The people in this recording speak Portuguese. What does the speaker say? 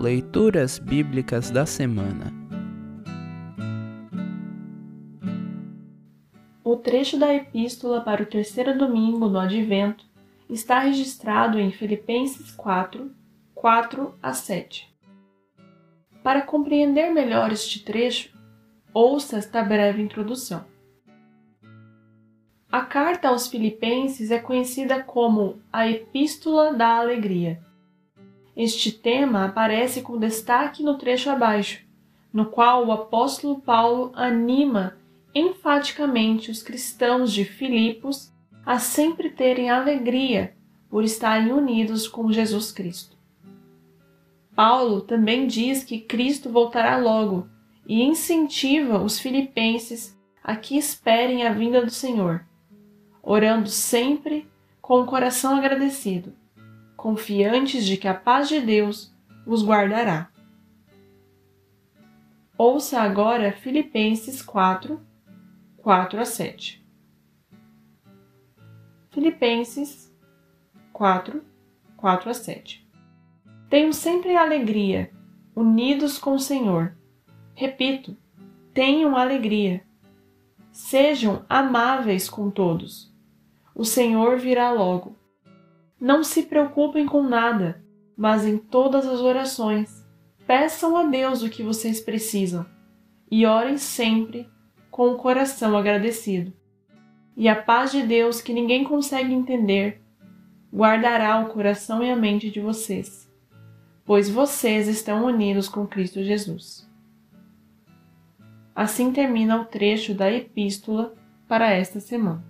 Leituras Bíblicas da Semana O trecho da Epístola para o terceiro domingo do Advento está registrado em Filipenses 4, 4 a 7. Para compreender melhor este trecho, ouça esta breve introdução. A carta aos Filipenses é conhecida como a Epístola da Alegria. Este tema aparece com destaque no trecho abaixo, no qual o apóstolo Paulo anima enfaticamente os cristãos de Filipos a sempre terem alegria por estarem unidos com Jesus Cristo. Paulo também diz que Cristo voltará logo e incentiva os filipenses a que esperem a vinda do Senhor, orando sempre com o coração agradecido, confiantes de que a paz de Deus os guardará. Ouça agora Filipenses 4, 4 a 7. Filipenses 4, 4 a 7. Tenham sempre alegria, unidos com o Senhor. Repito, tenham alegria. Sejam amáveis com todos. O Senhor virá logo. Não se preocupem com nada, mas em todas as orações, peçam a Deus o que vocês precisam e orem sempre com o coração agradecido. E a paz de Deus, que ninguém consegue entender, guardará o coração e a mente de vocês, pois vocês estão unidos com Cristo Jesus. Assim termina o trecho da epístola para esta semana.